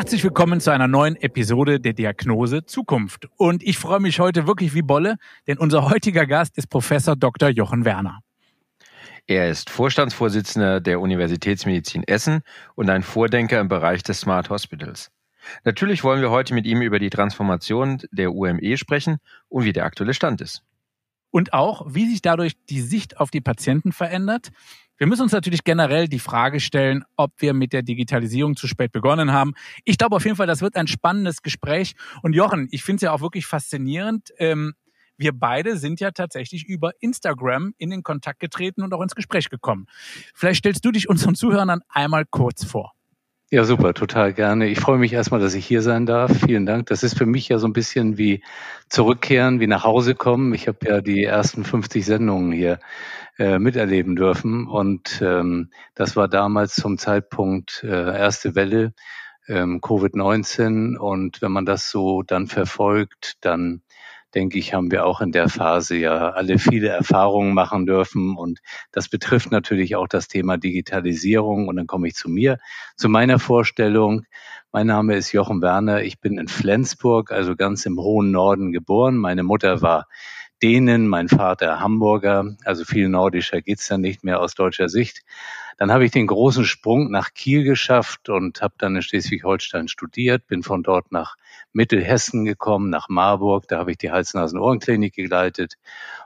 Herzlich willkommen zu einer neuen Episode der Diagnose Zukunft. Und ich freue mich heute wirklich wie Bolle, denn unser heutiger Gast ist Professor Dr. Jochen Werner. Er ist Vorstandsvorsitzender der Universitätsmedizin Essen und ein Vordenker im Bereich des Smart Hospitals. Natürlich wollen wir heute mit ihm über die Transformation der UME sprechen und wie der aktuelle Stand ist. Und auch, wie sich dadurch die Sicht auf die Patienten verändert. Wir müssen uns natürlich generell die Frage stellen, ob wir mit der Digitalisierung zu spät begonnen haben. Ich glaube auf jeden Fall, das wird ein spannendes Gespräch. Und Jochen, ich finde es ja auch wirklich faszinierend. Ähm, wir beide sind ja tatsächlich über Instagram in den Kontakt getreten und auch ins Gespräch gekommen. Vielleicht stellst du dich unseren Zuhörern einmal kurz vor. Ja, super, total gerne. Ich freue mich erstmal, dass ich hier sein darf. Vielen Dank. Das ist für mich ja so ein bisschen wie zurückkehren, wie nach Hause kommen. Ich habe ja die ersten 50 Sendungen hier äh, miterleben dürfen und ähm, das war damals zum Zeitpunkt äh, erste Welle ähm, Covid-19 und wenn man das so dann verfolgt, dann denke ich, haben wir auch in der Phase ja alle viele Erfahrungen machen dürfen. Und das betrifft natürlich auch das Thema Digitalisierung. Und dann komme ich zu mir, zu meiner Vorstellung. Mein Name ist Jochen Werner. Ich bin in Flensburg, also ganz im hohen Norden geboren. Meine Mutter war Dänen, mein Vater Hamburger, also viel nordischer geht's dann nicht mehr aus deutscher Sicht. Dann habe ich den großen Sprung nach Kiel geschafft und habe dann in Schleswig-Holstein studiert, bin von dort nach Mittelhessen gekommen, nach Marburg, da habe ich die Hals-Nasen-Ohrenklinik geleitet.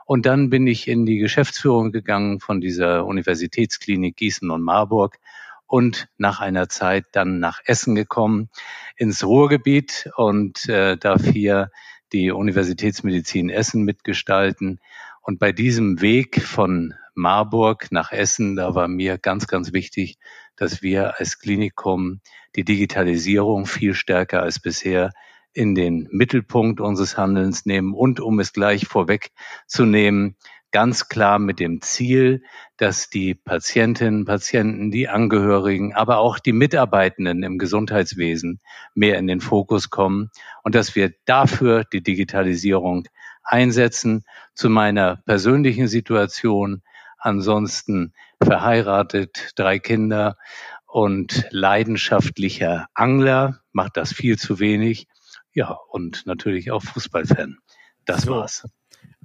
Und dann bin ich in die Geschäftsführung gegangen von dieser Universitätsklinik Gießen und Marburg und nach einer Zeit dann nach Essen gekommen, ins Ruhrgebiet und äh, darf hier die Universitätsmedizin Essen mitgestalten. Und bei diesem Weg von Marburg nach Essen, da war mir ganz, ganz wichtig, dass wir als Klinikum die Digitalisierung viel stärker als bisher in den Mittelpunkt unseres Handelns nehmen und um es gleich vorwegzunehmen, ganz klar mit dem Ziel, dass die Patientinnen, Patienten, die Angehörigen, aber auch die Mitarbeitenden im Gesundheitswesen mehr in den Fokus kommen und dass wir dafür die Digitalisierung einsetzen. Zu meiner persönlichen Situation, ansonsten verheiratet, drei Kinder und leidenschaftlicher Angler, macht das viel zu wenig. Ja, und natürlich auch Fußballfan. Das so. war's.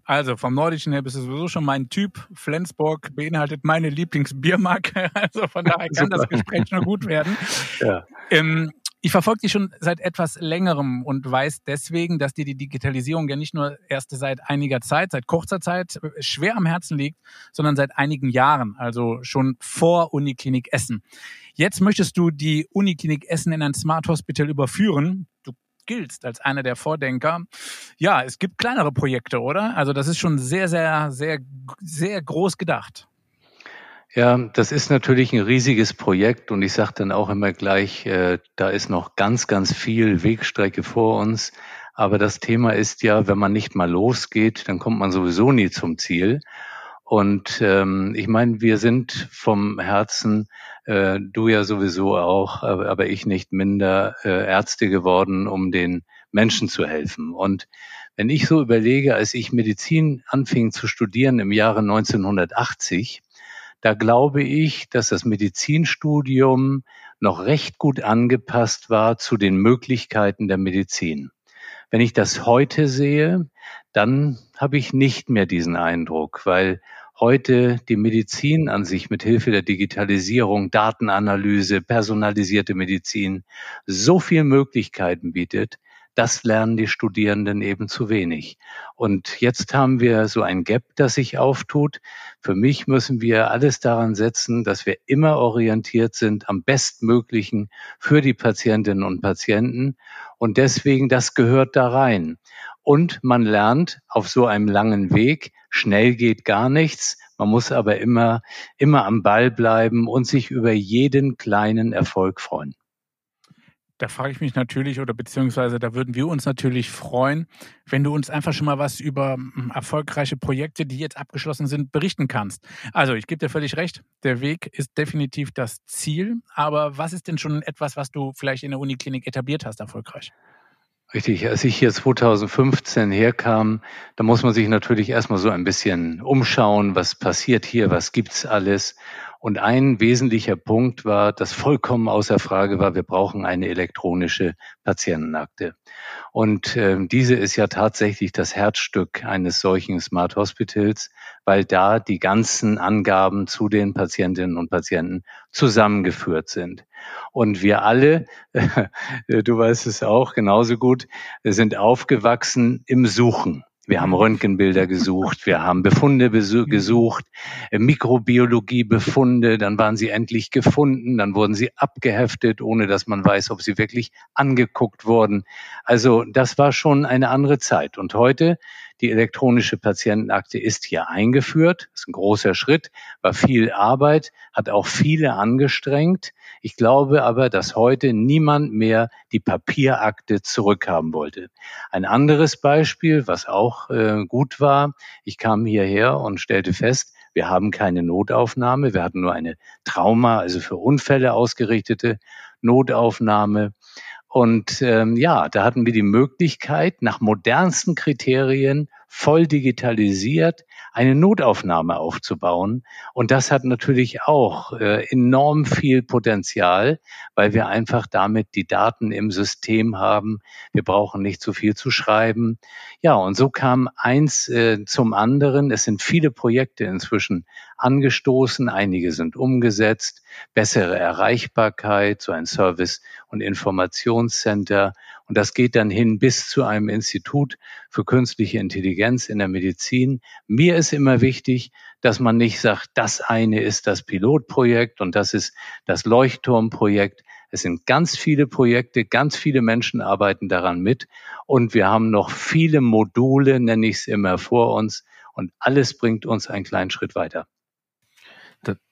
Also vom Nordischen her bist du sowieso schon mein Typ. Flensburg beinhaltet meine Lieblingsbiermarke. Also von daher kann das Gespräch schon gut werden. Ja. Ähm, ich verfolge dich schon seit etwas längerem und weiß deswegen, dass dir die Digitalisierung ja nicht nur erst seit einiger Zeit, seit kurzer Zeit schwer am Herzen liegt, sondern seit einigen Jahren, also schon vor Uniklinik Essen. Jetzt möchtest du die Uniklinik Essen in ein Smart Hospital überführen. Du giltst als einer der Vordenker. Ja, es gibt kleinere Projekte, oder? Also das ist schon sehr, sehr, sehr, sehr groß gedacht. Ja, das ist natürlich ein riesiges Projekt und ich sage dann auch immer gleich, äh, da ist noch ganz, ganz viel Wegstrecke vor uns. Aber das Thema ist ja, wenn man nicht mal losgeht, dann kommt man sowieso nie zum Ziel. Und ähm, ich meine, wir sind vom Herzen, äh, du ja sowieso auch, aber, aber ich nicht minder, äh, Ärzte geworden, um den Menschen zu helfen. Und wenn ich so überlege, als ich Medizin anfing zu studieren im Jahre 1980, da glaube ich, dass das Medizinstudium noch recht gut angepasst war zu den Möglichkeiten der Medizin. Wenn ich das heute sehe, dann habe ich nicht mehr diesen Eindruck, weil heute die Medizin an sich mit Hilfe der Digitalisierung, Datenanalyse, personalisierte Medizin so viel Möglichkeiten bietet, das lernen die Studierenden eben zu wenig. Und jetzt haben wir so ein Gap, das sich auftut. Für mich müssen wir alles daran setzen, dass wir immer orientiert sind am bestmöglichen für die Patientinnen und Patienten. Und deswegen, das gehört da rein. Und man lernt auf so einem langen Weg, schnell geht gar nichts. Man muss aber immer, immer am Ball bleiben und sich über jeden kleinen Erfolg freuen. Da frage ich mich natürlich oder beziehungsweise da würden wir uns natürlich freuen, wenn du uns einfach schon mal was über hm, erfolgreiche Projekte, die jetzt abgeschlossen sind, berichten kannst. Also ich gebe dir völlig recht, der Weg ist definitiv das Ziel, aber was ist denn schon etwas, was du vielleicht in der Uniklinik etabliert hast, erfolgreich? Richtig, als ich hier 2015 herkam, da muss man sich natürlich erstmal so ein bisschen umschauen, was passiert hier, was gibt's alles. Und ein wesentlicher Punkt war, das vollkommen außer Frage war, wir brauchen eine elektronische Patientenakte. Und äh, diese ist ja tatsächlich das Herzstück eines solchen Smart Hospitals, weil da die ganzen Angaben zu den Patientinnen und Patienten zusammengeführt sind. Und wir alle, du weißt es auch genauso gut, sind aufgewachsen im Suchen. Wir haben Röntgenbilder gesucht, wir haben Befunde gesucht, äh, Mikrobiologie-Befunde, dann waren sie endlich gefunden, dann wurden sie abgeheftet, ohne dass man weiß, ob sie wirklich angeguckt wurden. Also das war schon eine andere Zeit. Und heute die elektronische Patientenakte ist hier eingeführt. Das ist ein großer Schritt, war viel Arbeit, hat auch viele angestrengt. Ich glaube aber, dass heute niemand mehr die Papierakte zurückhaben wollte. Ein anderes Beispiel, was auch äh, gut war, ich kam hierher und stellte fest, wir haben keine Notaufnahme, wir hatten nur eine Trauma, also für Unfälle ausgerichtete Notaufnahme. Und ähm, ja, da hatten wir die Möglichkeit, nach modernsten Kriterien voll digitalisiert eine Notaufnahme aufzubauen. Und das hat natürlich auch äh, enorm viel Potenzial, weil wir einfach damit die Daten im System haben. Wir brauchen nicht so viel zu schreiben. Ja, und so kam eins äh, zum anderen. Es sind viele Projekte inzwischen angestoßen, einige sind umgesetzt, bessere Erreichbarkeit, so ein Service- und Informationscenter. Und das geht dann hin bis zu einem Institut für künstliche Intelligenz in der Medizin. Mir ist immer wichtig, dass man nicht sagt, das eine ist das Pilotprojekt und das ist das Leuchtturmprojekt. Es sind ganz viele Projekte, ganz viele Menschen arbeiten daran mit und wir haben noch viele Module, nenne ich es immer, vor uns und alles bringt uns einen kleinen Schritt weiter.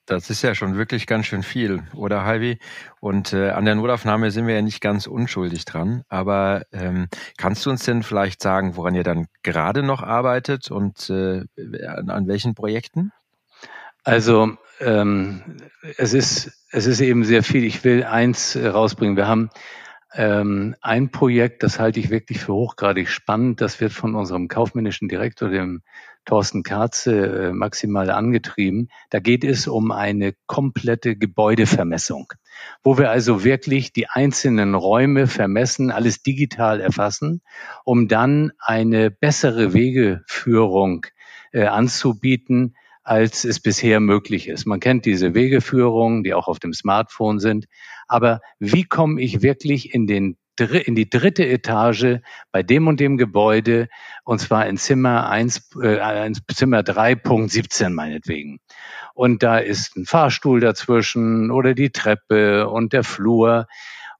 Das, ist ja schon wirklich ganz schön viel, oder Halvi? Und äh, an der Notaufnahme sind wir ja nicht ganz unschuldig dran. Aber ähm, kannst du uns denn vielleicht sagen, woran ihr dann gerade noch arbeitet und äh, an, an welchen Projekten? Also ähm, es ist es ist eben sehr viel. Ich will eins äh, rausbringen. Wir haben ähm, ein Projekt, das halte ich wirklich für hochgradig spannend. Das wird von unserem kaufmännischen Direktor, dem Thorsten Karze, äh, maximal angetrieben. Da geht es um eine komplette Gebäudevermessung, wo wir also wirklich die einzelnen Räume vermessen, alles digital erfassen, um dann eine bessere Wegeführung äh, anzubieten, als es bisher möglich ist. Man kennt diese Wegeführungen, die auch auf dem Smartphone sind. Aber wie komme ich wirklich in den in die dritte Etage bei dem und dem Gebäude und zwar in Zimmer 1, äh, Zimmer 3.17 meinetwegen. Und da ist ein Fahrstuhl dazwischen oder die Treppe und der Flur.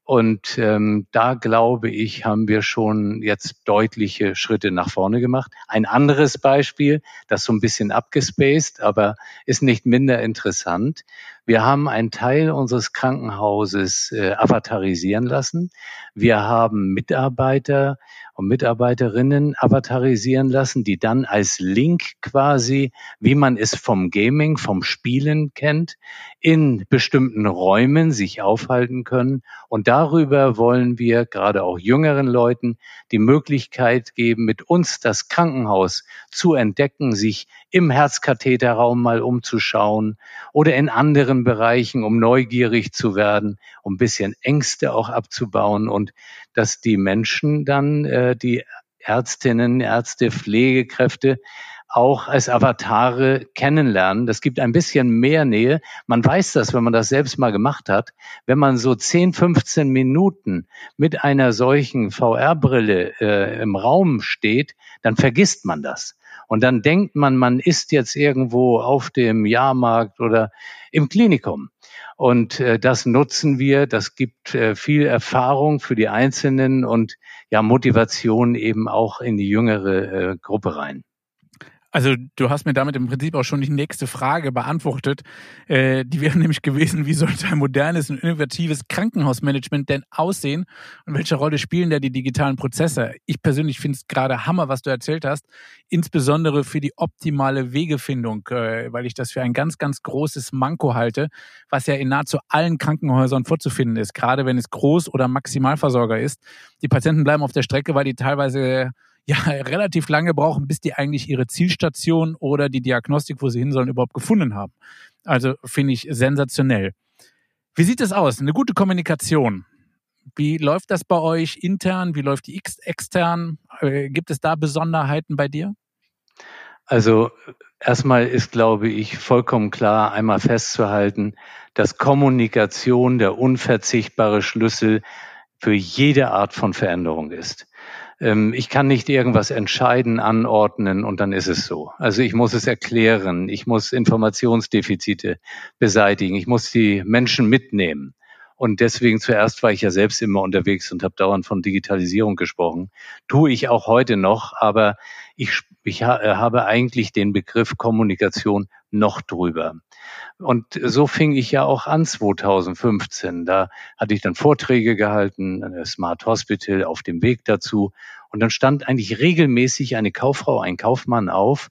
Und ähm, da glaube ich, haben wir schon jetzt deutliche Schritte nach vorne gemacht. Ein anderes Beispiel, das so ein bisschen abgespaced, aber ist nicht minder interessant. Wir haben einen Teil unseres Krankenhauses äh, avatarisieren lassen. Wir haben Mitarbeiter und Mitarbeiterinnen avatarisieren lassen, die dann als Link quasi, wie man es vom Gaming, vom Spielen kennt, in bestimmten Räumen sich aufhalten können. Und darüber wollen wir gerade auch jüngeren Leuten die Möglichkeit geben, mit uns das Krankenhaus zu entdecken, sich im Herzkatheterraum mal umzuschauen oder in anderen Bereichen, um neugierig zu werden, um ein bisschen Ängste auch abzubauen und dass die Menschen dann, äh, die Ärztinnen, Ärzte, Pflegekräfte auch als Avatare kennenlernen. Das gibt ein bisschen mehr Nähe. Man weiß das, wenn man das selbst mal gemacht hat. Wenn man so 10, 15 Minuten mit einer solchen VR-Brille äh, im Raum steht, dann vergisst man das. Und dann denkt man, man ist jetzt irgendwo auf dem Jahrmarkt oder im Klinikum. Und äh, das nutzen wir. Das gibt äh, viel Erfahrung für die Einzelnen und ja Motivation eben auch in die jüngere äh, Gruppe rein. Also du hast mir damit im Prinzip auch schon die nächste Frage beantwortet. Äh, die wäre nämlich gewesen, wie sollte ein modernes und innovatives Krankenhausmanagement denn aussehen und welche Rolle spielen da die digitalen Prozesse? Ich persönlich finde es gerade Hammer, was du erzählt hast, insbesondere für die optimale Wegefindung, äh, weil ich das für ein ganz, ganz großes Manko halte, was ja in nahezu allen Krankenhäusern vorzufinden ist, gerade wenn es Groß- oder Maximalversorger ist. Die Patienten bleiben auf der Strecke, weil die teilweise ja relativ lange brauchen, bis die eigentlich ihre Zielstation oder die Diagnostik, wo sie hin sollen, überhaupt gefunden haben. Also finde ich sensationell. Wie sieht es aus? Eine gute Kommunikation. Wie läuft das bei euch intern? Wie läuft die extern? Äh, gibt es da Besonderheiten bei dir? Also erstmal ist, glaube ich, vollkommen klar, einmal festzuhalten, dass Kommunikation der unverzichtbare Schlüssel für jede Art von Veränderung ist. Ähm, ich kann nicht irgendwas entscheiden, anordnen und dann ist es so. Also ich muss es erklären, ich muss Informationsdefizite beseitigen, ich muss die Menschen mitnehmen. Und deswegen zuerst war ich ja selbst immer unterwegs und habe dauernd von Digitalisierung gesprochen. Tue ich auch heute noch, aber ich, ich habe eigentlich den Begriff Kommunikation noch drüber. Und so fing ich ja auch an 2015. Da hatte ich dann Vorträge gehalten, Smart Hospital auf dem Weg dazu. Und dann stand eigentlich regelmäßig eine Kauffrau, ein Kaufmann auf,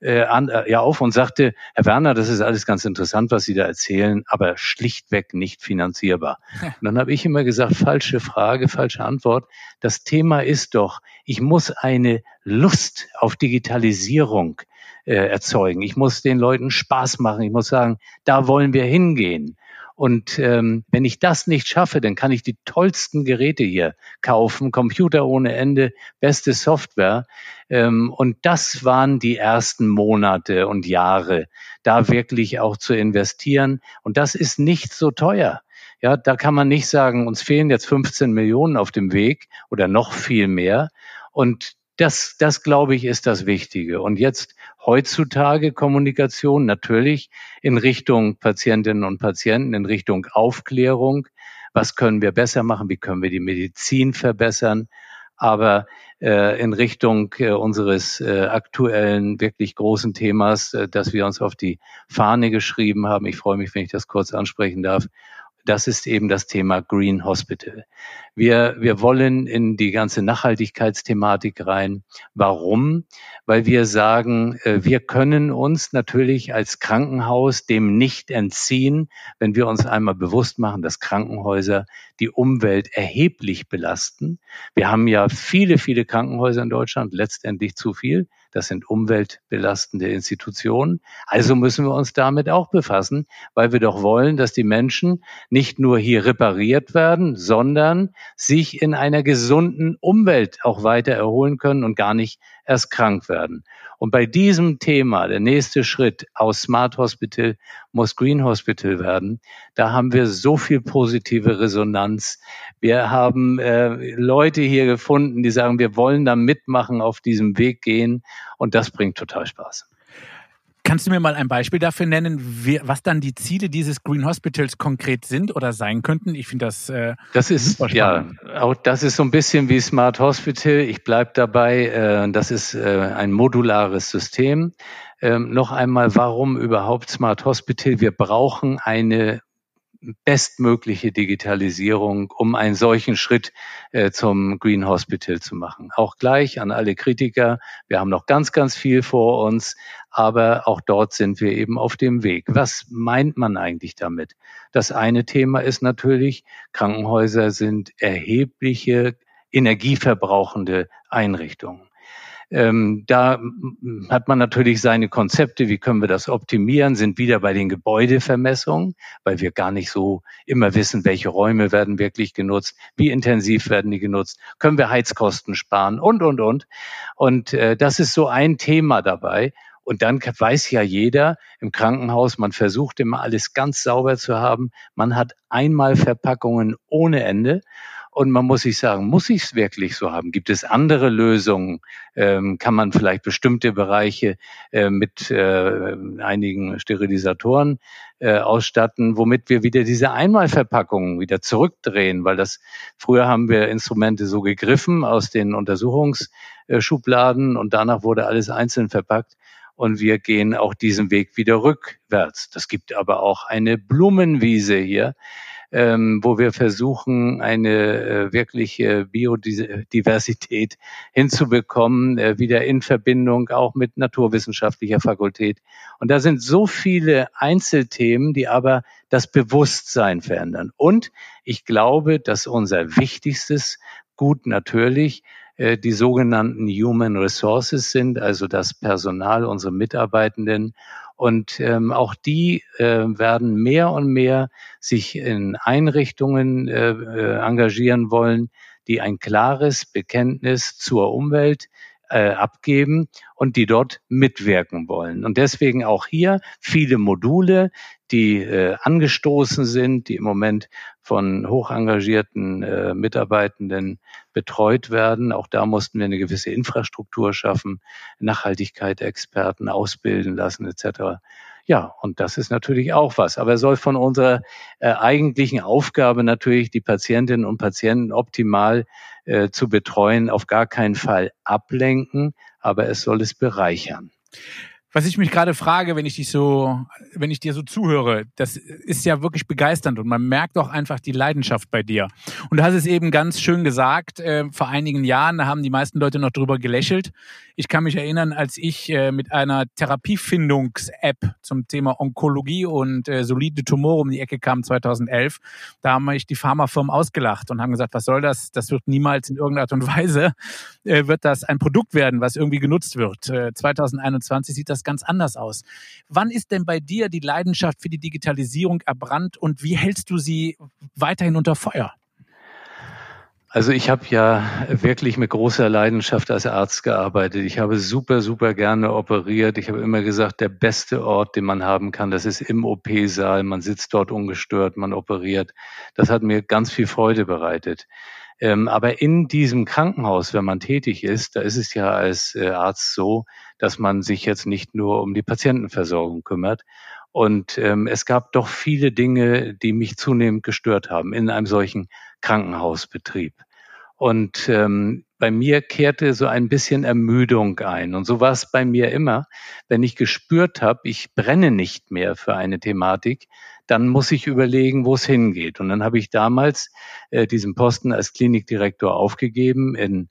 äh, an, äh, ja auf und sagte, Herr Werner, das ist alles ganz interessant, was Sie da erzählen, aber schlichtweg nicht finanzierbar. Und dann habe ich immer gesagt, falsche Frage, falsche Antwort. Das Thema ist doch, ich muss eine Lust auf Digitalisierung äh, erzeugen. Ich muss den Leuten Spaß machen. Ich muss sagen, da wollen wir hingehen. Und ähm, wenn ich das nicht schaffe, dann kann ich die tollsten Geräte hier kaufen, Computer ohne Ende, beste Software. Ähm, und das waren die ersten Monate und Jahre, da wirklich auch zu investieren. Und das ist nicht so teuer. Ja, da kann man nicht sagen, uns fehlen jetzt 15 Millionen auf dem Weg oder noch viel mehr. Und das, das glaube ich, ist das Wichtige. Und jetzt heutzutage Kommunikation natürlich in Richtung Patientinnen und Patienten, in Richtung Aufklärung. Was können wir besser machen? Wie können wir die Medizin verbessern? Aber äh, in Richtung äh, unseres äh, aktuellen, wirklich großen Themas, äh, das wir uns auf die Fahne geschrieben haben. Ich freue mich, wenn ich das kurz ansprechen darf das ist eben das Thema Green Hospital. Wir, wir wollen in die ganze Nachhaltigkeitsthematik rein. Warum? Weil wir sagen, äh, wir können uns natürlich als Krankenhaus dem nicht entziehen, wenn wir uns einmal bewusst machen, dass Krankenhäuser die Umwelt erheblich belasten. Wir haben ja viele, viele Krankenhäuser in Deutschland, letztendlich zu viel. Das sind umweltbelastende Institutionen. Also müssen wir uns damit auch befassen, weil wir doch wollen, dass die Menschen nicht nur hier repariert werden, sondern sich in einer gesunden Umwelt auch weiter erholen können und gar nicht erst krank werden. Und bei diesem Thema, der nächste Schritt aus Smart Hospital muss Green Hospital werden, da haben wir so viel positive Resonanz. Wir haben äh, Leute hier gefunden, die sagen, wir wollen da mitmachen, auf diesem Weg gehen. Und das bringt total Spaß. Kannst du mir mal ein Beispiel dafür nennen, was dann die Ziele dieses Green Hospitals konkret sind oder sein könnten? Ich finde das. Äh, das ist ja auch das ist so ein bisschen wie Smart Hospital. Ich bleibe dabei. Äh, das ist äh, ein modulares System. Ähm, noch einmal, warum überhaupt Smart Hospital? Wir brauchen eine bestmögliche Digitalisierung, um einen solchen Schritt äh, zum Green Hospital zu machen. Auch gleich an alle Kritiker, wir haben noch ganz, ganz viel vor uns, aber auch dort sind wir eben auf dem Weg. Was meint man eigentlich damit? Das eine Thema ist natürlich, Krankenhäuser sind erhebliche energieverbrauchende Einrichtungen. Ähm, da hat man natürlich seine Konzepte, wie können wir das optimieren, sind wieder bei den Gebäudevermessungen, weil wir gar nicht so immer wissen, welche Räume werden wirklich genutzt, wie intensiv werden die genutzt, können wir Heizkosten sparen und, und, und. Und äh, das ist so ein Thema dabei. Und dann weiß ja jeder im Krankenhaus, man versucht immer alles ganz sauber zu haben. Man hat einmal Verpackungen ohne Ende. Und man muss sich sagen, muss ich es wirklich so haben? Gibt es andere Lösungen? Ähm, kann man vielleicht bestimmte Bereiche äh, mit äh, einigen Sterilisatoren äh, ausstatten, womit wir wieder diese Einmalverpackungen wieder zurückdrehen? Weil das früher haben wir Instrumente so gegriffen aus den Untersuchungsschubladen und danach wurde alles einzeln verpackt. und wir gehen auch diesen Weg wieder rückwärts. Das gibt aber auch eine Blumenwiese hier, ähm, wo wir versuchen, eine äh, wirkliche Biodiversität hinzubekommen, äh, wieder in Verbindung auch mit naturwissenschaftlicher Fakultät. Und da sind so viele Einzelthemen, die aber das Bewusstsein verändern. Und ich glaube, dass unser wichtigstes Gut natürlich äh, die sogenannten Human Resources sind, also das Personal, unsere Mitarbeitenden. Und ähm, auch die äh, werden mehr und mehr sich in Einrichtungen äh, äh, engagieren wollen, die ein klares Bekenntnis zur Umwelt äh, abgeben und die dort mitwirken wollen. Und deswegen auch hier viele Module, die äh, angestoßen sind, die im Moment von hoch engagierten äh, Mitarbeitenden betreut werden. Auch da mussten wir eine gewisse Infrastruktur schaffen, Nachhaltigkeit Experten ausbilden lassen etc. Ja, und das ist natürlich auch was. Aber er soll von unserer äh, eigentlichen Aufgabe natürlich, die Patientinnen und Patienten optimal äh, zu betreuen, auf gar keinen Fall ablenken, aber es soll es bereichern. Was ich mich gerade frage, wenn ich dich so, wenn ich dir so zuhöre, das ist ja wirklich begeisternd und man merkt auch einfach die Leidenschaft bei dir. Und du hast es eben ganz schön gesagt, äh, vor einigen Jahren, da haben die meisten Leute noch drüber gelächelt. Ich kann mich erinnern, als ich äh, mit einer Therapiefindungs-App zum Thema Onkologie und äh, solide Tumore um die Ecke kam 2011, da haben mich die Pharmafirmen ausgelacht und haben gesagt, was soll das? Das wird niemals in irgendeiner Art und Weise, äh, wird das ein Produkt werden, was irgendwie genutzt wird. Äh, 2021 sieht das das ganz anders aus. Wann ist denn bei dir die Leidenschaft für die Digitalisierung erbrannt und wie hältst du sie weiterhin unter Feuer? Also ich habe ja wirklich mit großer Leidenschaft als Arzt gearbeitet. Ich habe super, super gerne operiert. Ich habe immer gesagt, der beste Ort, den man haben kann, das ist im OP-Saal. Man sitzt dort ungestört, man operiert. Das hat mir ganz viel Freude bereitet. Ähm, aber in diesem Krankenhaus, wenn man tätig ist, da ist es ja als äh, Arzt so, dass man sich jetzt nicht nur um die Patientenversorgung kümmert. Und ähm, es gab doch viele Dinge, die mich zunehmend gestört haben in einem solchen Krankenhausbetrieb. Und ähm, bei mir kehrte so ein bisschen Ermüdung ein. Und so war es bei mir immer. Wenn ich gespürt habe, ich brenne nicht mehr für eine Thematik, dann muss ich überlegen, wo es hingeht. Und dann habe ich damals äh, diesen Posten als Klinikdirektor aufgegeben in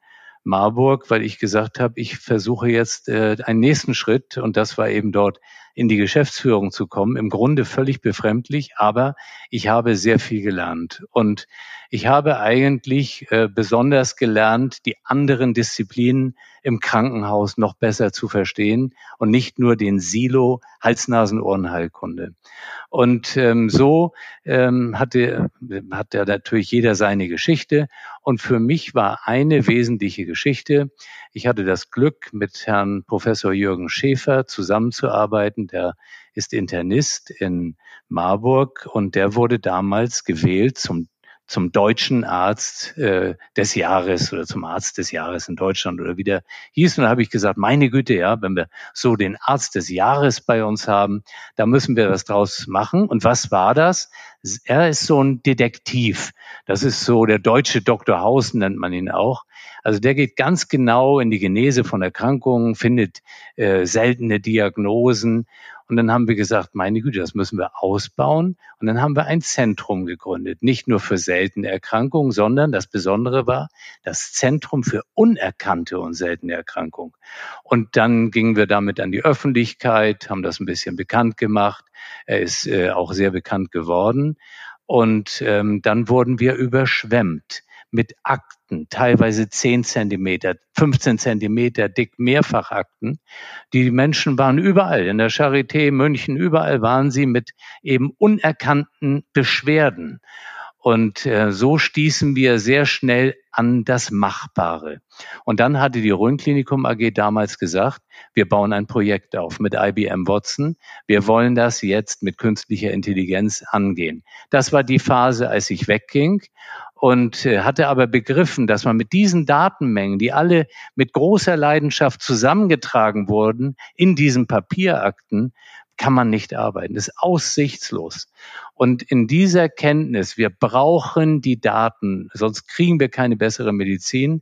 Marburg, weil ich gesagt habe, ich versuche jetzt äh, einen nächsten Schritt. Und das war eben dort in die Geschäftsführung zu kommen. Im Grunde völlig befremdlich, aber ich habe sehr viel gelernt und ich habe eigentlich äh, besonders gelernt, die anderen Disziplinen im Krankenhaus noch besser zu verstehen und nicht nur den Silo Hals-Nasen-Ohrenheilkunde. Und ähm, so ähm, hatte, hat ja natürlich jeder seine Geschichte. Und für mich war eine wesentliche Geschichte. Ich hatte das Glück, mit Herrn Professor Jürgen Schäfer zusammenzuarbeiten. Der ist Internist in Marburg und der wurde damals gewählt zum zum deutschen Arzt äh, des Jahres oder zum Arzt des Jahres in Deutschland oder wie der hieß. Und da habe ich gesagt, meine Güte, ja, wenn wir so den Arzt des Jahres bei uns haben, da müssen wir was draus machen. Und was war das? Er ist so ein Detektiv. Das ist so der deutsche Dr. Haus, nennt man ihn auch. Also der geht ganz genau in die Genese von Erkrankungen, findet äh, seltene Diagnosen und dann haben wir gesagt, meine Güte, das müssen wir ausbauen. Und dann haben wir ein Zentrum gegründet, nicht nur für seltene Erkrankungen, sondern das Besondere war das Zentrum für unerkannte und seltene Erkrankungen. Und dann gingen wir damit an die Öffentlichkeit, haben das ein bisschen bekannt gemacht. Er ist äh, auch sehr bekannt geworden. Und ähm, dann wurden wir überschwemmt mit Akten, teilweise 10 Zentimeter, 15 Zentimeter dick Mehrfachakten. Die Menschen waren überall, in der Charité, München, überall waren sie mit eben unerkannten Beschwerden. Und äh, so stießen wir sehr schnell an das Machbare. Und dann hatte die Rhön-Klinikum AG damals gesagt, wir bauen ein Projekt auf mit IBM Watson. Wir wollen das jetzt mit künstlicher Intelligenz angehen. Das war die Phase, als ich wegging und äh, hatte aber begriffen, dass man mit diesen Datenmengen, die alle mit großer Leidenschaft zusammengetragen wurden in diesen Papierakten, kann man nicht arbeiten. Das ist aussichtslos. Und in dieser Kenntnis, wir brauchen die Daten, sonst kriegen wir keine bessere Medizin,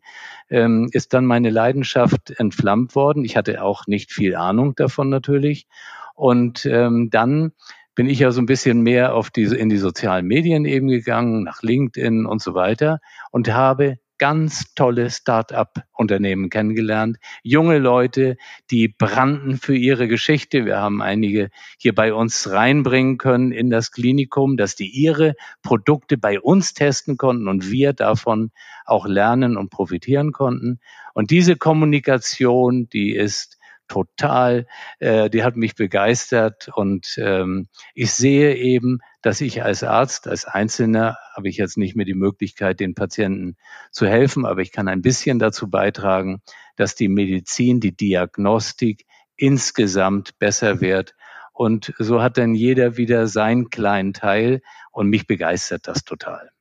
ähm, ist dann meine Leidenschaft entflammt worden. Ich hatte auch nicht viel Ahnung davon natürlich. Und ähm, dann bin ich ja so ein bisschen mehr auf diese, in die sozialen Medien eben gegangen, nach LinkedIn und so weiter und habe ganz tolle Start-up-Unternehmen kennengelernt. Junge Leute, die brannten für ihre Geschichte. Wir haben einige hier bei uns reinbringen können in das Klinikum, dass die ihre Produkte bei uns testen konnten und wir davon auch lernen und profitieren konnten. Und diese Kommunikation, die ist total, äh, die hat mich begeistert und ähm, ich sehe eben, dass ich als Arzt, als Einzelner, habe ich jetzt nicht mehr die Möglichkeit, den Patienten zu helfen, aber ich kann ein bisschen dazu beitragen, dass die Medizin, die Diagnostik insgesamt besser wird. Und so hat dann jeder wieder seinen kleinen Teil und mich begeistert das total.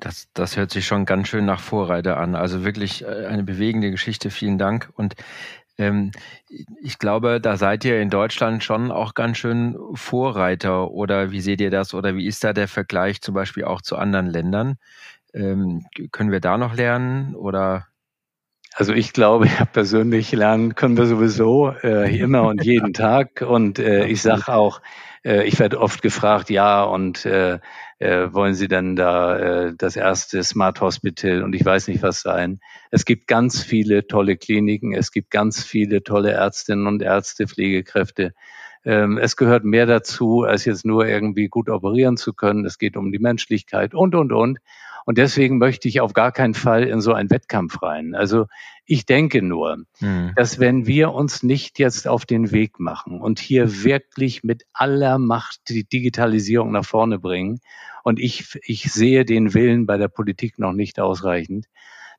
Das, das hört sich schon ganz schön nach Vorreiter an. Also wirklich äh, eine bewegende Geschichte. Vielen Dank. Und ähm, ich glaube, da seid ihr in Deutschland schon auch ganz schön Vorreiter. Oder wie seht ihr das? Oder wie ist da der Vergleich zum Beispiel auch zu anderen Ländern? Ähm, können wir da noch lernen? Oder also ich glaube, ja, persönlich lernen können wir sowieso äh, immer und jeden Tag. Und äh, ich sage auch, äh, ich werde oft gefragt, ja, und äh, äh, wollen Sie denn da äh, das erste Smart Hospital und ich weiß nicht was sein. Es gibt ganz viele tolle Kliniken, es gibt ganz viele tolle Ärztinnen und Ärzte, Pflegekräfte. Ähm, es gehört mehr dazu, als jetzt nur irgendwie gut operieren zu können. Es geht um die Menschlichkeit und, und, und. Und deswegen möchte ich auf gar keinen Fall in so einen Wettkampf rein. Also ich denke nur, mhm. dass wenn wir uns nicht jetzt auf den Weg machen und hier wirklich mit aller Macht die Digitalisierung nach vorne bringen, und ich, ich sehe den Willen bei der Politik noch nicht ausreichend,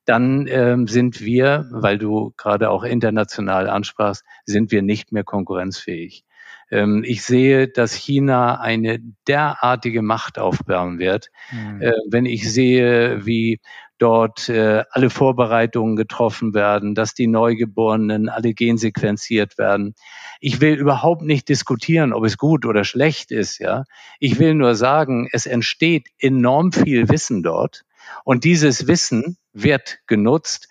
dann ähm, sind wir, weil du gerade auch international ansprachst, sind wir nicht mehr konkurrenzfähig. Ähm, ich sehe, dass China eine derartige Macht aufbauen wird. Mhm. Äh, wenn ich sehe, wie dort äh, alle Vorbereitungen getroffen werden, dass die Neugeborenen alle gensequenziert werden. Ich will überhaupt nicht diskutieren, ob es gut oder schlecht ist, ja. Ich will nur sagen, es entsteht enorm viel Wissen dort und dieses Wissen wird genutzt,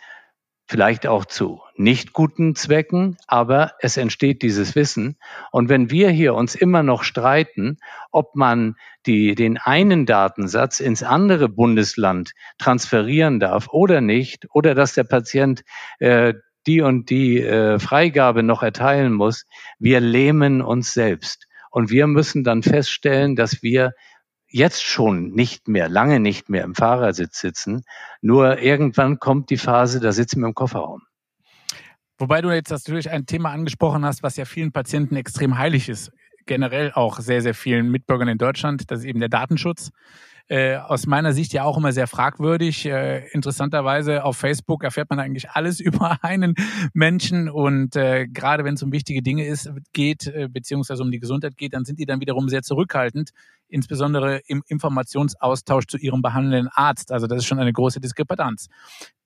vielleicht auch zu nicht guten Zwecken, aber es entsteht dieses Wissen. Und wenn wir hier uns immer noch streiten, ob man die, den einen Datensatz ins andere Bundesland transferieren darf oder nicht, oder dass der Patient äh, die und die äh, Freigabe noch erteilen muss, wir lähmen uns selbst. Und wir müssen dann feststellen, dass wir jetzt schon nicht mehr, lange nicht mehr im Fahrersitz sitzen. Nur irgendwann kommt die Phase, da sitzen wir im Kofferraum. Wobei du jetzt natürlich ein Thema angesprochen hast, was ja vielen Patienten extrem heilig ist. Generell auch sehr, sehr vielen Mitbürgern in Deutschland. Das ist eben der Datenschutz äh, aus meiner Sicht ja auch immer sehr fragwürdig. Äh, interessanterweise auf Facebook erfährt man eigentlich alles über einen Menschen und äh, gerade wenn es um wichtige Dinge ist, geht, äh, beziehungsweise um die Gesundheit geht, dann sind die dann wiederum sehr zurückhaltend, insbesondere im Informationsaustausch zu ihrem behandelnden Arzt. Also das ist schon eine große Diskrepanz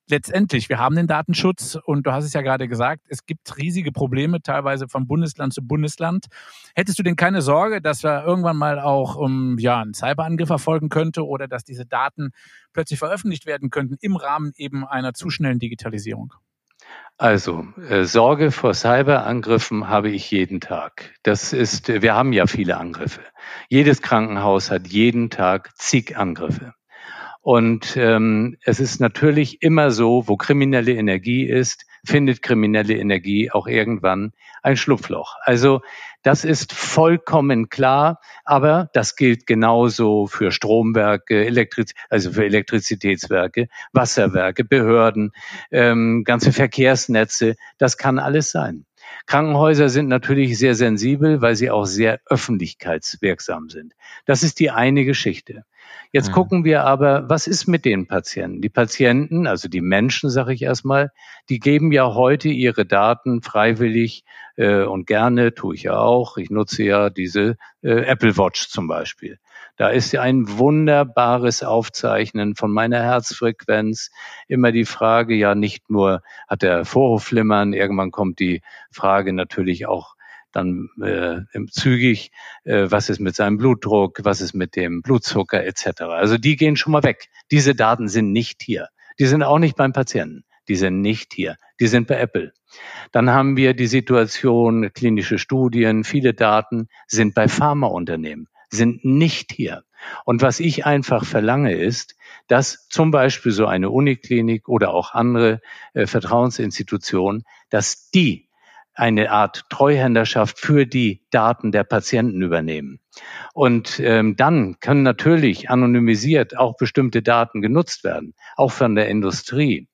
letztendlich, wir haben den Datenschutz und du hast es ja gerade gesagt, es gibt riesige Probleme, teilweise von Bundesland zu Bundesland. Hättest du denn keine Sorge, dass wir irgendwann mal auch um, ja, einen Cyberangriff erfolgen könnte oder dass diese Daten plötzlich veröffentlicht werden könnten im Rahmen eben einer zu schnellen Digitalisierung? Also, äh, Sorge vor Cyberangriffen habe ich jeden Tag. Das ist, wir haben ja viele Angriffe. Jedes Krankenhaus hat jeden Tag zig Angriffe. Und ähm, es ist natürlich immer so, wo kriminelle Energie ist, findet kriminelle Energie auch irgendwann ein Schlupfloch. Also das ist vollkommen klar, aber das gilt genauso für Stromwerke, Elektriz also für Elektrizitätswerke, Wasserwerke, Behörden, ähm, ganze Verkehrsnetze. Das kann alles sein. Krankenhäuser sind natürlich sehr sensibel, weil sie auch sehr öffentlichkeitswirksam sind. Das ist die eine Geschichte. Jetzt mhm. gucken wir aber, was ist mit den Patienten? Die Patienten, also die Menschen, sage ich erstmal, die geben ja heute ihre Daten freiwillig äh, und gerne, tue ich ja auch. Ich nutze ja diese äh, Apple Watch zum Beispiel. Da ist ja ein wunderbares Aufzeichnen von meiner Herzfrequenz. Immer die Frage, ja nicht nur hat der Vorhofflimmern, irgendwann kommt die Frage natürlich auch dann äh, zügig, äh, was ist mit seinem Blutdruck, was ist mit dem Blutzucker etc. Also die gehen schon mal weg. Diese Daten sind nicht hier. Die sind auch nicht beim Patienten. Die sind nicht hier. Die sind bei Apple. Dann haben wir die Situation, klinische Studien, viele Daten sind bei Pharmaunternehmen, sind nicht hier. Und was ich einfach verlange ist, dass zum Beispiel so eine Uniklinik oder auch andere äh, Vertrauensinstitutionen, dass die eine Art Treuhänderschaft für die Daten der Patienten übernehmen. Und ähm, dann können natürlich anonymisiert auch bestimmte Daten genutzt werden, auch von der Industrie.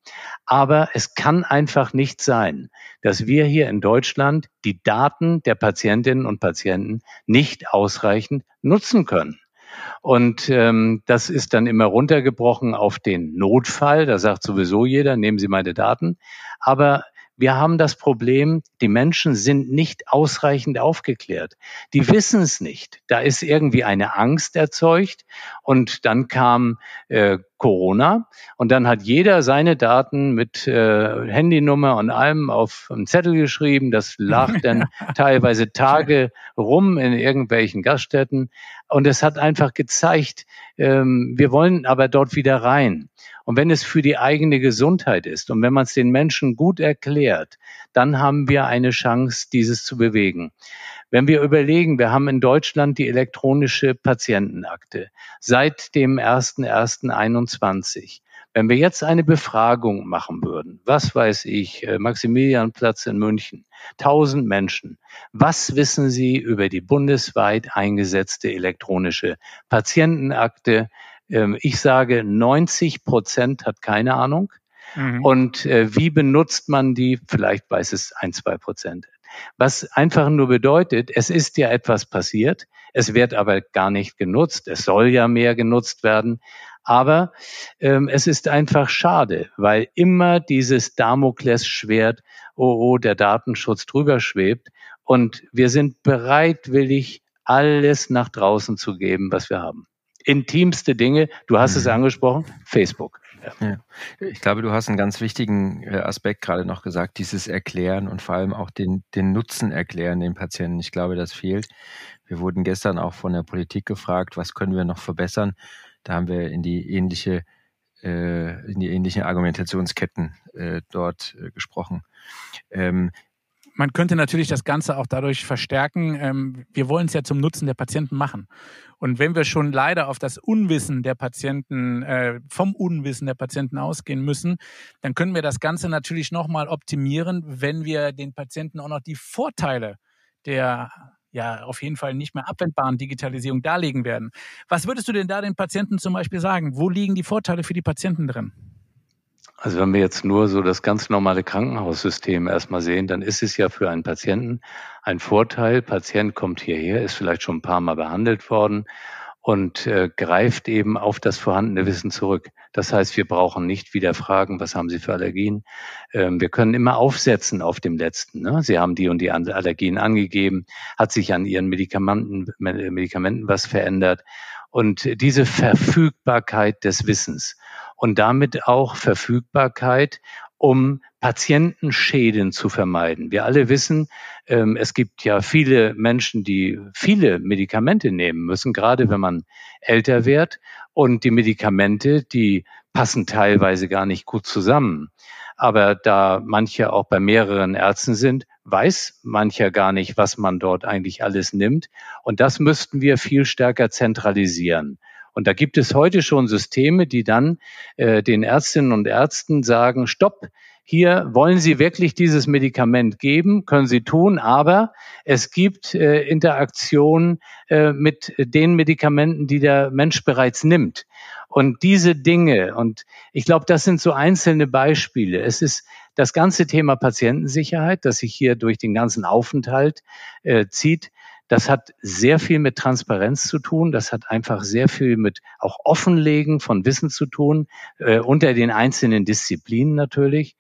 Aber es kann einfach nicht sein, dass wir hier in Deutschland die Daten der Patientinnen und Patienten nicht ausreichend nutzen können. Und ähm, das ist dann immer runtergebrochen auf den Notfall. Da sagt sowieso jeder, nehmen Sie meine Daten. Aber wir haben das Problem, die Menschen sind nicht ausreichend aufgeklärt. Die wissen es nicht. Da ist irgendwie eine Angst erzeugt und dann kam äh, Corona und dann hat jeder seine Daten mit äh, Handynummer und allem auf einen Zettel geschrieben. Das lag dann teilweise Tage rum in irgendwelchen Gaststätten und es hat einfach gezeigt, ähm, wir wollen aber dort wieder rein. Und wenn es für die eigene Gesundheit ist und wenn man es den Menschen gut erklärt, dann haben wir eine Chance, dieses zu bewegen. Wenn wir überlegen, wir haben in Deutschland die elektronische Patientenakte seit dem 01.01.21. Wenn wir jetzt eine Befragung machen würden, was weiß ich, äh, Maximilianplatz in München, 1000 Menschen, was wissen Sie über die bundesweit eingesetzte elektronische Patientenakte? Ähm, ich sage, 90 Prozent hat keine Ahnung. Mhm. Und äh, wie benutzt man die? Vielleicht weiß es ein, zwei Prozent. Was einfach nur bedeutet, es ist ja etwas passiert, es wird aber gar nicht genutzt, es soll ja mehr genutzt werden. Aber ähm, es ist einfach schade, weil immer dieses Damoklesschwert, oh, oh, der Datenschutz drüber schwebt. Und wir sind bereitwillig, alles nach draußen zu geben, was wir haben intimste Dinge. Du hast mhm. es angesprochen, Facebook. Ja. Ich glaube, du hast einen ganz wichtigen äh, Aspekt gerade noch gesagt, dieses Erklären und vor allem auch den, den Nutzen erklären den Patienten. Ich glaube, das fehlt. Wir wurden gestern auch von der Politik gefragt, was können wir noch verbessern. Da haben wir in die ähnliche äh, in die ähnlichen Argumentationsketten äh, dort äh, gesprochen. Ähm, man könnte natürlich das Ganze auch dadurch verstärken. Ähm, wir wollen es ja zum Nutzen der Patienten machen. Und wenn wir schon leider auf das Unwissen der Patienten, äh, vom Unwissen der Patienten ausgehen müssen, dann können wir das Ganze natürlich nochmal optimieren, wenn wir den Patienten auch noch die Vorteile der ja auf jeden Fall nicht mehr abwendbaren Digitalisierung darlegen werden. Was würdest du denn da den Patienten zum Beispiel sagen? Wo liegen die Vorteile für die Patienten drin? Also wenn wir jetzt nur so das ganz normale Krankenhaussystem erstmal sehen, dann ist es ja für einen Patienten ein Vorteil. Patient kommt hierher, ist vielleicht schon ein paar Mal behandelt worden und äh, greift eben auf das vorhandene Wissen zurück. Das heißt, wir brauchen nicht wieder fragen, was haben Sie für Allergien? Ähm, wir können immer aufsetzen auf dem letzten. Ne? Sie haben die und die Allergien angegeben, hat sich an Ihren Medikamenten, Medikamenten was verändert. Und diese Verfügbarkeit des Wissens und damit auch Verfügbarkeit, um Patientenschäden zu vermeiden. Wir alle wissen, ähm, es gibt ja viele Menschen, die viele Medikamente nehmen müssen, gerade wenn man älter wird. Und die Medikamente, die passen teilweise gar nicht gut zusammen. Aber da manche auch bei mehreren Ärzten sind, weiß mancher gar nicht, was man dort eigentlich alles nimmt. Und das müssten wir viel stärker zentralisieren. Und da gibt es heute schon Systeme, die dann äh, den Ärztinnen und Ärzten sagen, stopp, hier wollen Sie wirklich dieses Medikament geben, können Sie tun, aber es gibt äh, Interaktion äh, mit den Medikamenten, die der Mensch bereits nimmt. Und diese Dinge, und ich glaube, das sind so einzelne Beispiele. Es ist das ganze Thema Patientensicherheit, das sich hier durch den ganzen Aufenthalt äh, zieht. Das hat sehr viel mit Transparenz zu tun. Das hat einfach sehr viel mit auch Offenlegen von Wissen zu tun, äh, unter den einzelnen Disziplinen natürlich.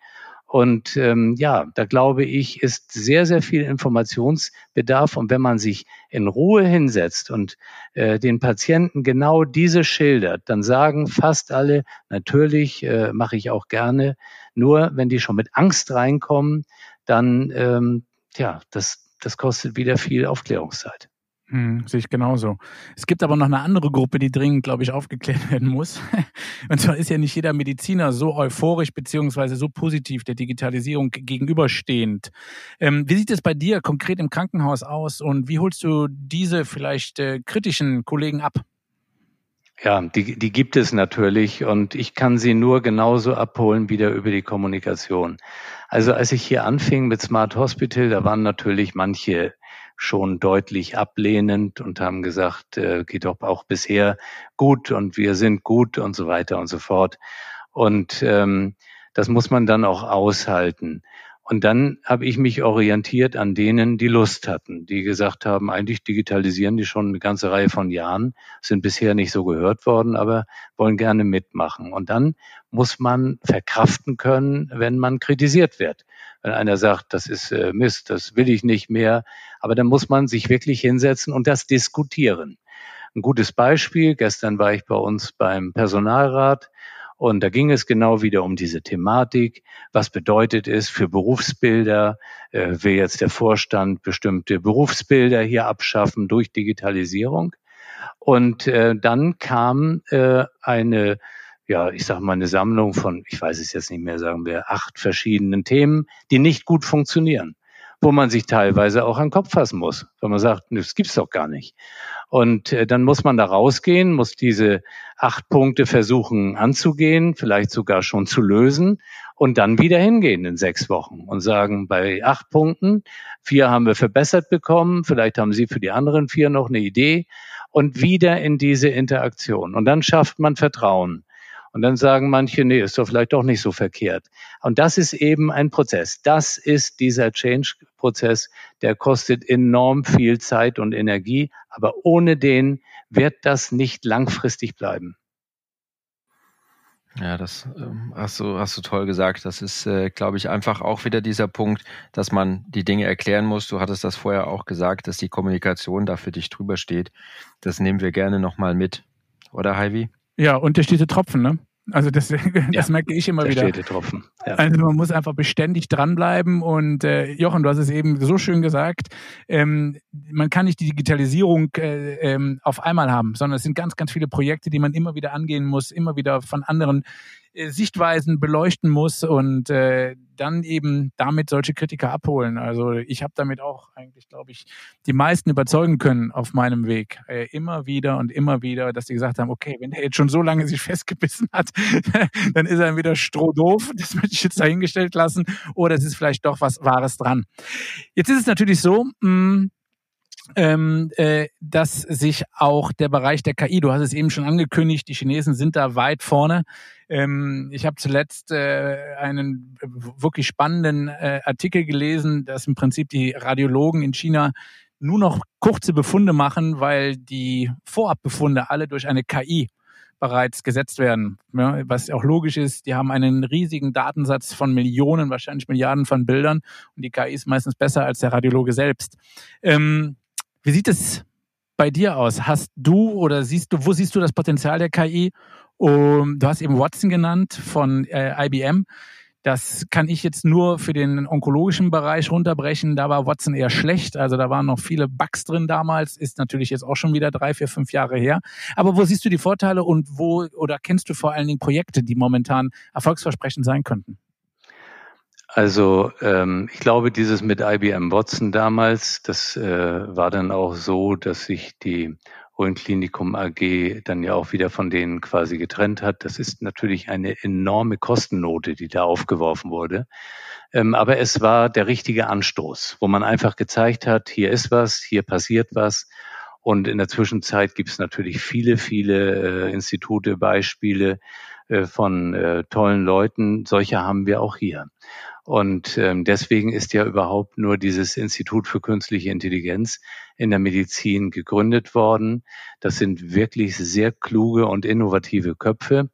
Und ähm, ja, da glaube ich, ist sehr, sehr viel Informationsbedarf. Und wenn man sich in Ruhe hinsetzt und äh, den Patienten genau diese schildert, dann sagen fast alle, natürlich äh, mache ich auch gerne. Nur wenn die schon mit Angst reinkommen, dann, ähm, ja, das, das kostet wieder viel Aufklärungszeit. Hm, sehe ich genauso. Es gibt aber noch eine andere Gruppe, die dringend, glaube ich, aufgeklärt werden muss. Und zwar ist ja nicht jeder Mediziner so euphorisch beziehungsweise so positiv der Digitalisierung gegenüberstehend. Ähm, wie sieht es bei dir konkret im Krankenhaus aus und wie holst du diese vielleicht äh, kritischen Kollegen ab? Ja, die, die gibt es natürlich und ich kann sie nur genauso abholen wieder über die Kommunikation. Also als ich hier anfing mit Smart Hospital, da waren natürlich manche schon deutlich ablehnend und haben gesagt, äh, geht doch auch bisher gut und wir sind gut und so weiter und so fort. Und ähm, das muss man dann auch aushalten. Und dann habe ich mich orientiert an denen, die Lust hatten, die gesagt haben, eigentlich digitalisieren die schon eine ganze Reihe von Jahren, sind bisher nicht so gehört worden, aber wollen gerne mitmachen. Und dann muss man verkraften können, wenn man kritisiert wird. Wenn einer sagt, das ist äh, Mist, das will ich nicht mehr, aber dann muss man sich wirklich hinsetzen und das diskutieren. Ein gutes Beispiel, gestern war ich bei uns beim Personalrat und da ging es genau wieder um diese Thematik. Was bedeutet es für Berufsbilder? Äh, will jetzt der Vorstand bestimmte Berufsbilder hier abschaffen durch Digitalisierung? Und äh, dann kam äh, eine, ja, ich sage mal eine Sammlung von, ich weiß es jetzt nicht mehr, sagen wir, acht verschiedenen Themen, die nicht gut funktionieren wo man sich teilweise auch an den Kopf fassen muss, wenn man sagt, das gibt's doch gar nicht. Und äh, dann muss man da rausgehen, muss diese acht Punkte versuchen anzugehen, vielleicht sogar schon zu lösen und dann wieder hingehen in sechs Wochen und sagen, bei acht Punkten, vier haben wir verbessert bekommen, vielleicht haben Sie für die anderen vier noch eine Idee und wieder in diese Interaktion. Und dann schafft man Vertrauen. Und dann sagen manche, nee, ist doch vielleicht doch nicht so verkehrt. Und das ist eben ein Prozess. Das ist dieser Change-Prozess, der kostet enorm viel Zeit und Energie, aber ohne den wird das nicht langfristig bleiben. Ja, das ähm, hast du hast du toll gesagt. Das ist, äh, glaube ich, einfach auch wieder dieser Punkt, dass man die Dinge erklären muss. Du hattest das vorher auch gesagt, dass die Kommunikation da für dich drüber steht. Das nehmen wir gerne nochmal mit, oder Heidi? Ja, und der steht Tropfen, ne? Also das, das ja, merke ich immer wieder. Tropfen. Ja. Also man muss einfach beständig dranbleiben und äh, Jochen, du hast es eben so schön gesagt, ähm, man kann nicht die Digitalisierung äh, ähm, auf einmal haben, sondern es sind ganz, ganz viele Projekte, die man immer wieder angehen muss, immer wieder von anderen Sichtweisen beleuchten muss und äh, dann eben damit solche Kritiker abholen. Also ich habe damit auch eigentlich, glaube ich, die meisten überzeugen können auf meinem Weg. Äh, immer wieder und immer wieder, dass die gesagt haben, okay, wenn der jetzt schon so lange sich festgebissen hat, dann ist er wieder strohdoof. Das möchte ich jetzt dahingestellt lassen. Oder es ist vielleicht doch was Wahres dran. Jetzt ist es natürlich so, mh, hm, ähm, äh, dass sich auch der Bereich der KI, du hast es eben schon angekündigt, die Chinesen sind da weit vorne. Ähm, ich habe zuletzt äh, einen wirklich spannenden äh, Artikel gelesen, dass im Prinzip die Radiologen in China nur noch kurze Befunde machen, weil die Vorabbefunde alle durch eine KI bereits gesetzt werden. Ja, was auch logisch ist, die haben einen riesigen Datensatz von Millionen, wahrscheinlich Milliarden von Bildern und die KI ist meistens besser als der Radiologe selbst. Ähm, wie sieht es bei dir aus? Hast du oder siehst du, wo siehst du das Potenzial der KI? Um, du hast eben Watson genannt von äh, IBM. Das kann ich jetzt nur für den onkologischen Bereich runterbrechen. Da war Watson eher schlecht. Also da waren noch viele Bugs drin damals. Ist natürlich jetzt auch schon wieder drei, vier, fünf Jahre her. Aber wo siehst du die Vorteile und wo oder kennst du vor allen Dingen Projekte, die momentan erfolgsversprechend sein könnten? Also ähm, ich glaube, dieses mit IBM Watson damals, das äh, war dann auch so, dass sich die Klinikum AG dann ja auch wieder von denen quasi getrennt hat. Das ist natürlich eine enorme Kostennote, die da aufgeworfen wurde. Ähm, aber es war der richtige Anstoß, wo man einfach gezeigt hat, hier ist was, hier passiert was. Und in der Zwischenzeit gibt es natürlich viele, viele äh, Institute, Beispiele äh, von äh, tollen Leuten. Solche haben wir auch hier. Und ähm, deswegen ist ja überhaupt nur dieses Institut für künstliche Intelligenz in der Medizin gegründet worden. Das sind wirklich sehr kluge und innovative Köpfe,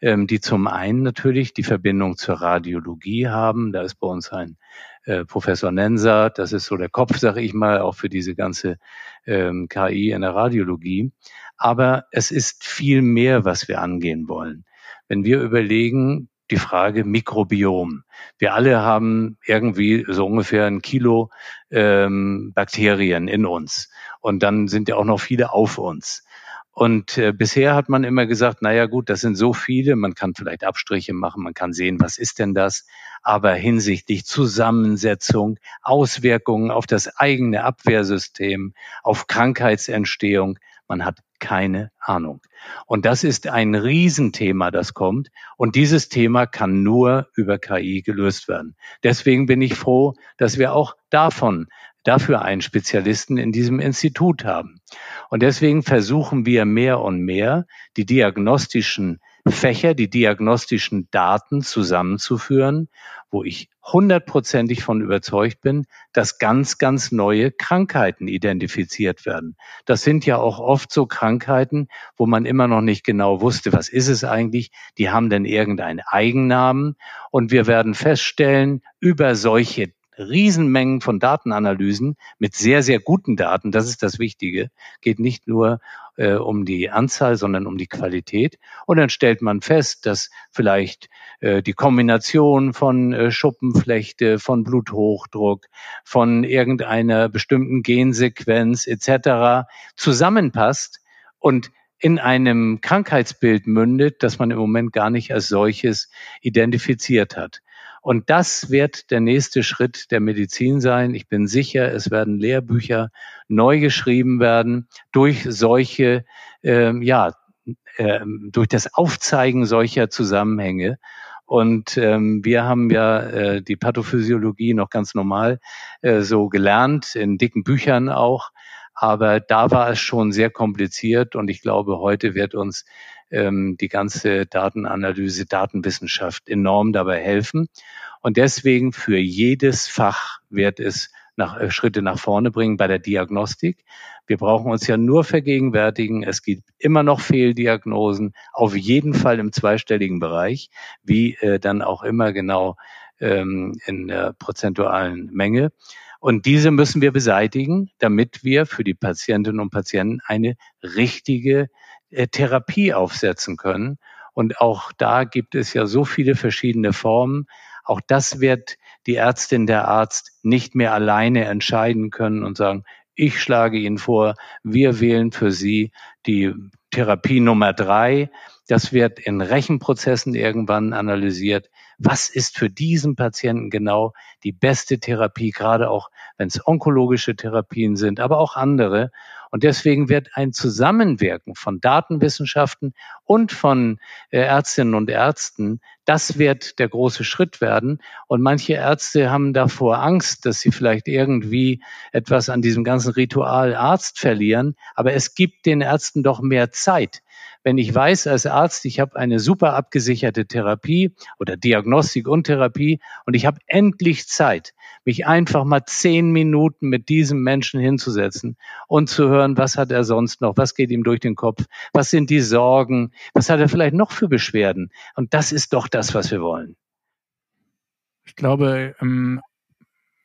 ähm, die zum einen natürlich die Verbindung zur Radiologie haben. Da ist bei uns ein äh, Professor Nenser, das ist so der Kopf, sage ich mal, auch für diese ganze ähm, KI in der Radiologie. Aber es ist viel mehr, was wir angehen wollen. Wenn wir überlegen, die Frage Mikrobiom. Wir alle haben irgendwie so ungefähr ein Kilo ähm, Bakterien in uns. Und dann sind ja auch noch viele auf uns. Und äh, bisher hat man immer gesagt, naja gut, das sind so viele, man kann vielleicht Abstriche machen, man kann sehen, was ist denn das, aber hinsichtlich Zusammensetzung, Auswirkungen auf das eigene Abwehrsystem, auf Krankheitsentstehung, man hat keine Ahnung. Und das ist ein Riesenthema, das kommt. Und dieses Thema kann nur über KI gelöst werden. Deswegen bin ich froh, dass wir auch davon dafür einen Spezialisten in diesem Institut haben. Und deswegen versuchen wir mehr und mehr, die diagnostischen Fächer, die diagnostischen Daten zusammenzuführen, wo ich hundertprozentig von überzeugt bin, dass ganz, ganz neue Krankheiten identifiziert werden. Das sind ja auch oft so Krankheiten, wo man immer noch nicht genau wusste, was ist es eigentlich? Die haben denn irgendeinen Eigennamen und wir werden feststellen, über solche Riesenmengen von Datenanalysen mit sehr, sehr guten Daten. Das ist das Wichtige. Geht nicht nur äh, um die Anzahl, sondern um die Qualität. Und dann stellt man fest, dass vielleicht äh, die Kombination von äh, Schuppenflechte, von Bluthochdruck, von irgendeiner bestimmten Gensequenz etc. zusammenpasst und in einem Krankheitsbild mündet, das man im Moment gar nicht als solches identifiziert hat. Und das wird der nächste Schritt der Medizin sein. Ich bin sicher, es werden Lehrbücher neu geschrieben werden durch solche, ähm, ja, äh, durch das Aufzeigen solcher Zusammenhänge. Und ähm, wir haben ja äh, die Pathophysiologie noch ganz normal äh, so gelernt, in dicken Büchern auch. Aber da war es schon sehr kompliziert und ich glaube, heute wird uns ähm, die ganze Datenanalyse, Datenwissenschaft enorm dabei helfen. Und deswegen für jedes Fach wird es nach, äh, Schritte nach vorne bringen bei der Diagnostik. Wir brauchen uns ja nur vergegenwärtigen, es gibt immer noch Fehldiagnosen, auf jeden Fall im zweistelligen Bereich, wie äh, dann auch immer genau ähm, in der prozentualen Menge. Und diese müssen wir beseitigen, damit wir für die Patientinnen und Patienten eine richtige äh, Therapie aufsetzen können. Und auch da gibt es ja so viele verschiedene Formen. Auch das wird die Ärztin, der Arzt nicht mehr alleine entscheiden können und sagen, ich schlage Ihnen vor, wir wählen für Sie die Therapie Nummer drei. Das wird in Rechenprozessen irgendwann analysiert. Was ist für diesen Patienten genau die beste Therapie, gerade auch wenn es onkologische Therapien sind, aber auch andere. Und deswegen wird ein Zusammenwirken von Datenwissenschaften und von äh, Ärztinnen und Ärzten, das wird der große Schritt werden. Und manche Ärzte haben davor Angst, dass sie vielleicht irgendwie etwas an diesem ganzen Ritual Arzt verlieren. Aber es gibt den Ärzten doch mehr Zeit wenn ich weiß als Arzt, ich habe eine super abgesicherte Therapie oder Diagnostik und Therapie und ich habe endlich Zeit, mich einfach mal zehn Minuten mit diesem Menschen hinzusetzen und zu hören, was hat er sonst noch, was geht ihm durch den Kopf, was sind die Sorgen, was hat er vielleicht noch für Beschwerden. Und das ist doch das, was wir wollen. Ich glaube, ähm,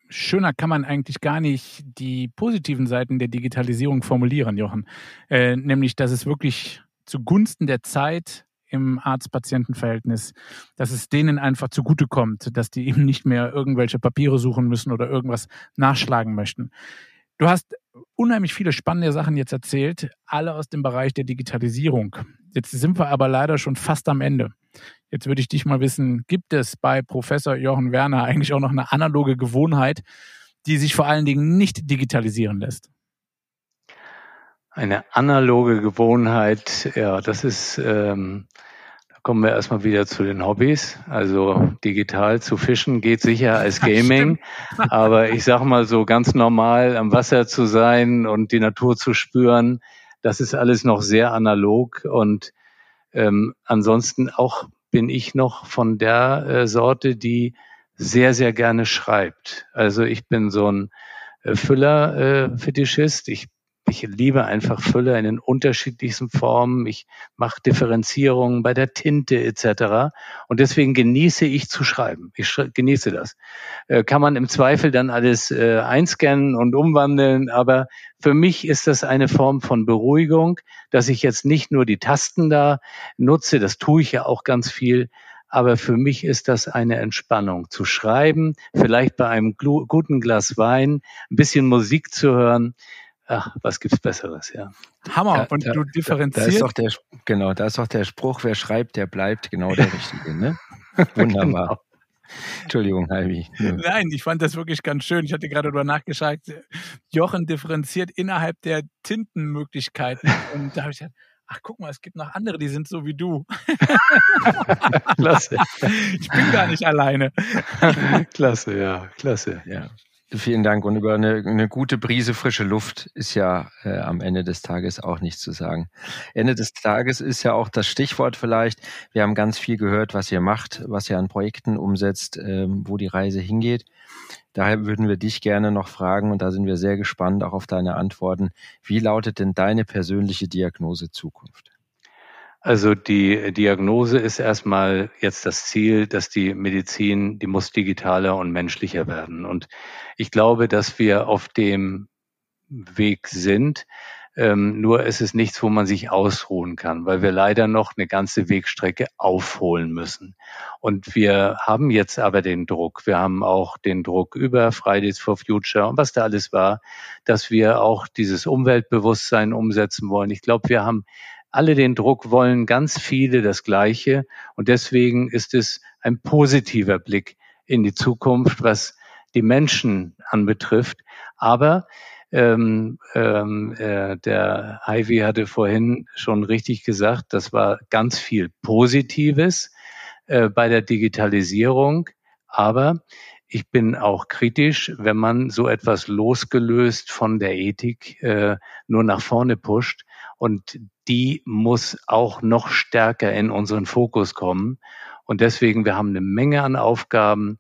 schöner kann man eigentlich gar nicht die positiven Seiten der Digitalisierung formulieren, Jochen. Äh, nämlich, dass es wirklich zugunsten der Zeit im Arzt-Patienten-Verhältnis, dass es denen einfach zugutekommt, dass die eben nicht mehr irgendwelche Papiere suchen müssen oder irgendwas nachschlagen möchten. Du hast unheimlich viele spannende Sachen jetzt erzählt, alle aus dem Bereich der Digitalisierung. Jetzt sind wir aber leider schon fast am Ende. Jetzt würde ich dich mal wissen, gibt es bei Professor Jochen Werner eigentlich auch noch eine analoge Gewohnheit, die sich vor allen Dingen nicht digitalisieren lässt? Eine analoge Gewohnheit, ja, das ist, ähm, da kommen wir erstmal wieder zu den Hobbys. Also digital zu fischen geht sicher als Gaming, aber ich sag mal so ganz normal am Wasser zu sein und die Natur zu spüren, das ist alles noch sehr analog und ähm, ansonsten auch bin ich noch von der äh, Sorte, die sehr, sehr gerne schreibt. Also ich bin so ein äh, Füller-Fetischist. Äh, ich ich liebe einfach Fülle in den unterschiedlichsten Formen. Ich mache Differenzierungen bei der Tinte etc. Und deswegen genieße ich zu schreiben. Ich genieße das. Äh, kann man im Zweifel dann alles äh, einscannen und umwandeln, aber für mich ist das eine Form von Beruhigung, dass ich jetzt nicht nur die Tasten da nutze, das tue ich ja auch ganz viel, aber für mich ist das eine Entspannung zu schreiben, vielleicht bei einem guten Glas Wein, ein bisschen Musik zu hören. Ach, was gibt's Besseres, ja. Hammer. Da, und da, du differenzierst. Da ist doch der, genau, da ist auch der Spruch, wer schreibt, der bleibt genau der Richtige, ne? Wunderbar. Genau. Entschuldigung, Heidi. Nein, ich fand das wirklich ganz schön. Ich hatte gerade darüber nachgeschaut. Jochen differenziert innerhalb der Tintenmöglichkeiten. Und da habe ich gedacht, ach guck mal, es gibt noch andere, die sind so wie du. klasse. Ich bin gar nicht alleine. klasse, ja, klasse. Ja. Vielen Dank. Und über eine, eine gute Brise frische Luft ist ja äh, am Ende des Tages auch nichts zu sagen. Ende des Tages ist ja auch das Stichwort vielleicht. Wir haben ganz viel gehört, was ihr macht, was ihr an Projekten umsetzt, ähm, wo die Reise hingeht. Daher würden wir dich gerne noch fragen, und da sind wir sehr gespannt auch auf deine Antworten. Wie lautet denn deine persönliche Diagnose Zukunft? Also die Diagnose ist erstmal jetzt das Ziel, dass die Medizin, die muss digitaler und menschlicher werden. Und ich glaube, dass wir auf dem Weg sind. Ähm, nur ist es nichts, wo man sich ausruhen kann, weil wir leider noch eine ganze Wegstrecke aufholen müssen. Und wir haben jetzt aber den Druck. Wir haben auch den Druck über Fridays for Future und was da alles war, dass wir auch dieses Umweltbewusstsein umsetzen wollen. Ich glaube, wir haben alle den Druck wollen, ganz viele das Gleiche. Und deswegen ist es ein positiver Blick in die Zukunft, was die Menschen anbetrifft. Aber ähm, ähm, äh, der Ivy hatte vorhin schon richtig gesagt, das war ganz viel Positives äh, bei der Digitalisierung. Aber ich bin auch kritisch, wenn man so etwas losgelöst von der Ethik äh, nur nach vorne pusht. Und die muss auch noch stärker in unseren Fokus kommen. Und deswegen, wir haben eine Menge an Aufgaben.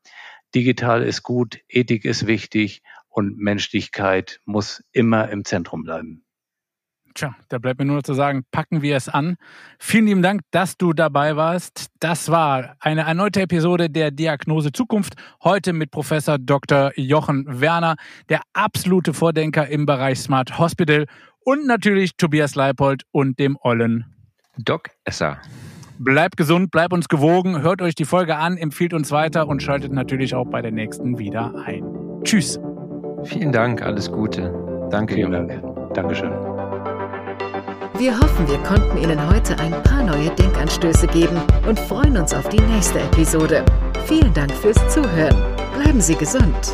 Digital ist gut, Ethik ist wichtig und Menschlichkeit muss immer im Zentrum bleiben. Tja, da bleibt mir nur noch zu sagen, packen wir es an. Vielen lieben Dank, dass du dabei warst. Das war eine erneute Episode der Diagnose Zukunft. Heute mit Professor Dr. Jochen Werner, der absolute Vordenker im Bereich Smart Hospital und natürlich Tobias Leipold und dem Ollen Doc Esser. Bleibt gesund, bleibt uns gewogen, hört euch die Folge an, empfiehlt uns weiter und schaltet natürlich auch bei der nächsten wieder ein. Tschüss. Vielen Dank, alles Gute. Danke. Vielen Dank. Dankeschön. Wir hoffen, wir konnten Ihnen heute ein paar neue Denkanstöße geben und freuen uns auf die nächste Episode. Vielen Dank fürs Zuhören. Bleiben Sie gesund.